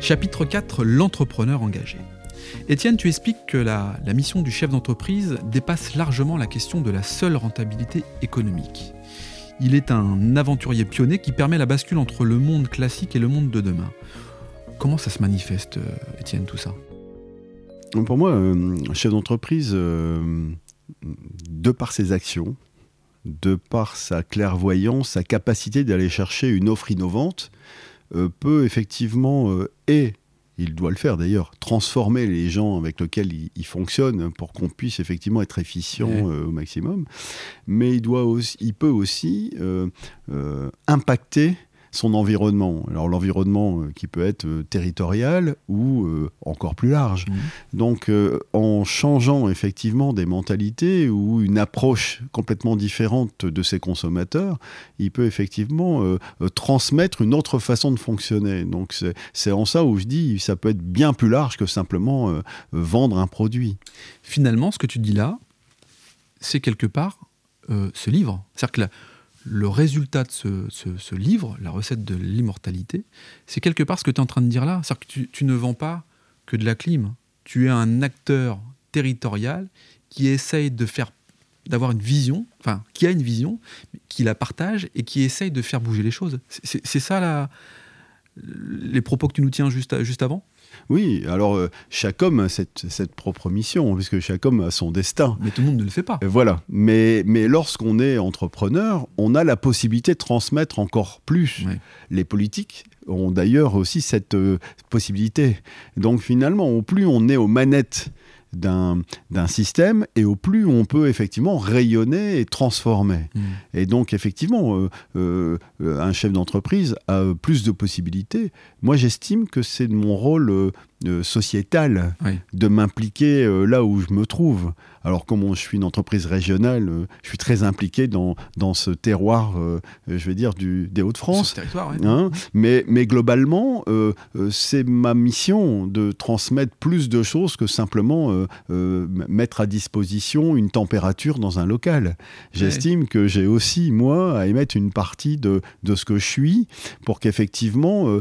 Chapitre 4 L'entrepreneur engagé. Étienne, tu expliques que la, mission du chef d'entreprise dépasse largement la question de la seule rentabilité économique. Il est un aventurier pionnier qui permet la bascule entre le monde classique et le monde de demain. Comment ça se manifeste, euh, Étienne, tout ça? Pour moi, euh, chef d'entreprise, euh, de par ses actions, de par sa clairvoyance, sa capacité d'aller chercher une offre innovante, peut effectivement, et il doit le faire d'ailleurs, transformer les gens avec lesquels il, fonctionne pour qu'on puisse effectivement être efficient au maximum. Mais il, doit aussi, il peut aussi impacter son environnement. Alors l'environnement euh, qui peut être euh, territorial ou euh, encore plus large. Mmh. Donc en changeant effectivement des mentalités ou une approche complètement différente de ses consommateurs, il peut effectivement transmettre une autre façon de fonctionner. Donc c'est en ça où je dis ça peut être bien plus large que simplement vendre un produit. Finalement, ce que tu dis là, c'est quelque part ce livre. C'est-à-dire que le résultat de ce, livre, la recette de l'immortalité, c'est quelque part ce que tu es en train de dire là. C'est-à-dire que tu, ne vends pas que de la clim. Tu es un acteur territorial qui essaye de faire d'avoir une vision, enfin, qui a une vision, qui la partage et qui essaye de faire bouger les choses. C'est ça la, les propos que tu nous tiens juste, juste avant? Oui, alors euh, chaque homme a cette, propre mission, puisque chaque homme a son destin. Mais tout le monde ne le fait pas. Voilà. Mais, mais lorsqu'on est entrepreneur, on a la possibilité de transmettre encore plus. Les politiques ont d'ailleurs aussi cette euh, possibilité. Donc finalement, au plus on est aux manettes d'un système et au plus on peut effectivement rayonner et transformer. Mm. Et donc effectivement, euh, euh, un chef d'entreprise a plus de possibilités. Moi j'estime que c'est mon rôle euh, sociétal de m'impliquer là où je me trouve. Alors, comme je suis une entreprise régionale, je suis très impliqué dans, dans ce terroir, je vais dire, du, des Hauts-de-France. Hein. mais, mais globalement, c'est ma mission de transmettre plus de choses que simplement mettre à disposition une température dans un local. J'estime que j'ai aussi, moi, à émettre une partie de, de ce que je suis pour qu'effectivement,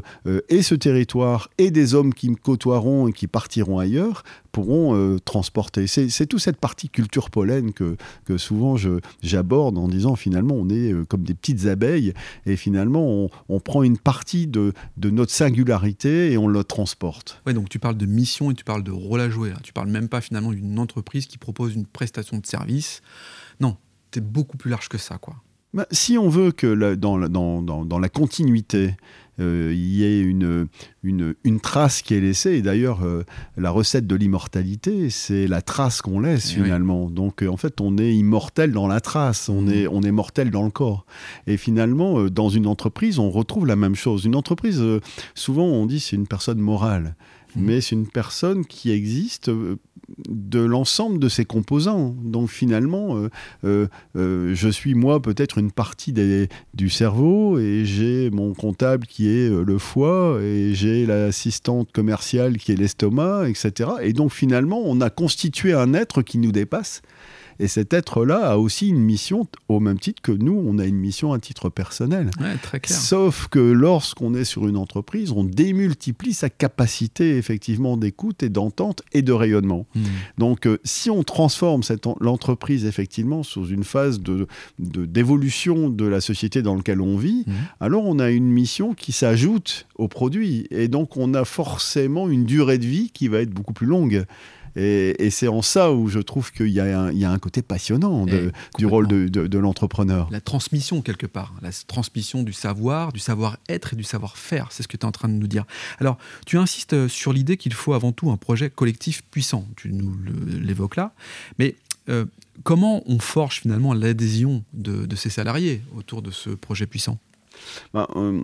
et ce territoire, et des hommes qui me côtoieront et qui partiront ailleurs, pourront transporter. C'est toute cette partie culture pollen que, que souvent j'aborde en disant finalement on est euh, comme des petites abeilles et finalement on, prend une partie de, de, notre singularité et on la transporte. Ouais, donc tu parles de mission et tu parles de rôle à jouer. Hein. Tu parles même pas finalement d'une entreprise qui propose une prestation de service. Non, c'est beaucoup plus large que ça, quoi. Bah, si on veut que dans, dans, dans, dans, la continuité, euh, il y ait une, une, une, trace qui est laissée. Et d'ailleurs, euh, la recette de l'immortalité, c'est la trace qu'on laisse eh finalement. Donc euh, en fait, on est immortel dans la trace, on, mmh. est, on est mortel dans le corps. Et finalement, dans une entreprise, on retrouve la même chose. Une entreprise, souvent on dit c'est une personne morale. Mmh. Mais c'est une personne qui existe de l'ensemble de ses composants. Donc finalement, euh, euh, euh, je suis moi peut-être une partie du cerveau et j'ai mon comptable qui est le foie et j'ai l'assistante commerciale qui est l'estomac, etc. Et donc finalement, on a constitué un être qui nous dépasse et cet être-là a aussi une mission, au même titre que nous, on a une mission à titre personnel. très clair. Sauf que lorsqu'on est sur une entreprise, on démultiplie sa capacité effectivement d'écoute et d'entente et de rayonnement. Hmm. Donc euh, si on transforme l'entreprise effectivement sous une phase de, d'évolution de, la société dans laquelle on vit, hmm. alors on a une mission qui s'ajoute au produit. Et donc on a forcément une durée de vie qui va être beaucoup plus longue. Et, c'est en ça où je trouve qu'il y, a un côté passionnant du rôle de, l'entrepreneur. La transmission, quelque part. La transmission du savoir, du savoir-être et du savoir-faire. C'est ce que tu es en train de nous dire. Alors, tu insistes sur l'idée qu'il faut avant tout un projet collectif puissant. Tu nous l'évoques là. Mais euh, comment on forge finalement l'adhésion de, ces salariés autour de ce projet puissant? Bah, euh,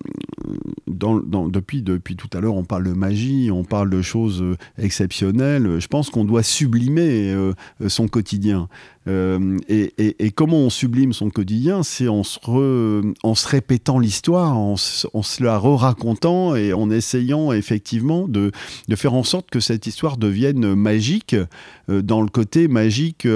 depuis, depuis tout à l'heure, on parle de magie, on parle de choses euh, exceptionnelles. Je pense qu'on doit sublimer euh, son quotidien. et, comment on sublime son quotidien C'est en, se répétant l'histoire, en, se la re-racontant et en essayant effectivement de, faire en sorte que cette histoire devienne magique dans le côté magique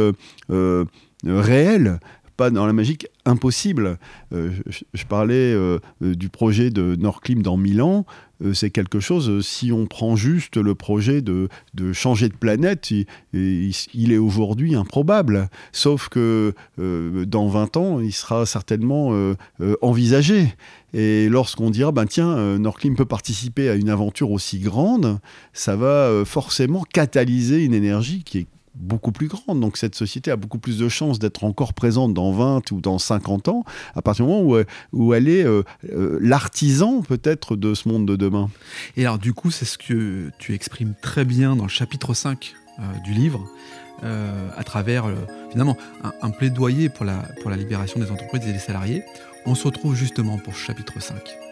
réel pas dans la magique, impossible. je, parlais du projet de Nordclim dans Milan. c'est quelque chose, si on prend juste le projet de, de changer de planète, il, est aujourd'hui improbable. Sauf que dans 20 ans, il sera certainement envisagé. Et lorsqu'on dira, ben tiens, euh, Nordclim peut participer à une aventure aussi grande, ça va euh, forcément catalyser une énergie qui est beaucoup plus grande. Donc cette société a beaucoup plus de chances d'être encore présente dans 20 ou dans 50 ans, à partir du moment où, où elle est euh, l'artisan peut-être de ce monde de demain. Et alors du coup, c'est ce que tu exprimes très bien dans le chapitre 5 du livre. à travers finalement un, un, plaidoyer pour la, pour la libération des entreprises et des salariés, on se retrouve justement pour chapitre 5.